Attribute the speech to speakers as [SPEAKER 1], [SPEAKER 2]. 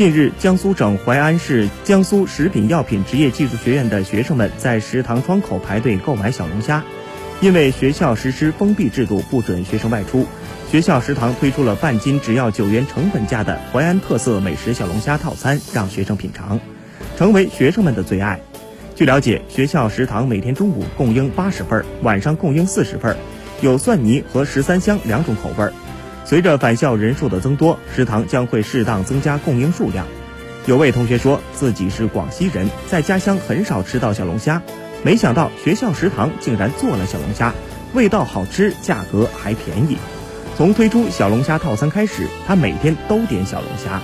[SPEAKER 1] 近日，江苏省淮安市江苏食品药品职业技术学院的学生们在食堂窗口排队购买小龙虾。因为学校实施封闭制度，不准学生外出，学校食堂推出了半斤只要九元成本价的淮安特色美食小龙虾套餐，让学生品尝，成为学生们的最爱。据了解，学校食堂每天中午供应八十份，晚上供应四十份，有蒜泥和十三香两种口味。随着返校人数的增多，食堂将会适当增加供应数量。有位同学说自己是广西人，在家乡很少吃到小龙虾，没想到学校食堂竟然做了小龙虾，味道好吃，价格还便宜。从推出小龙虾套餐开始，他每天都点小龙虾。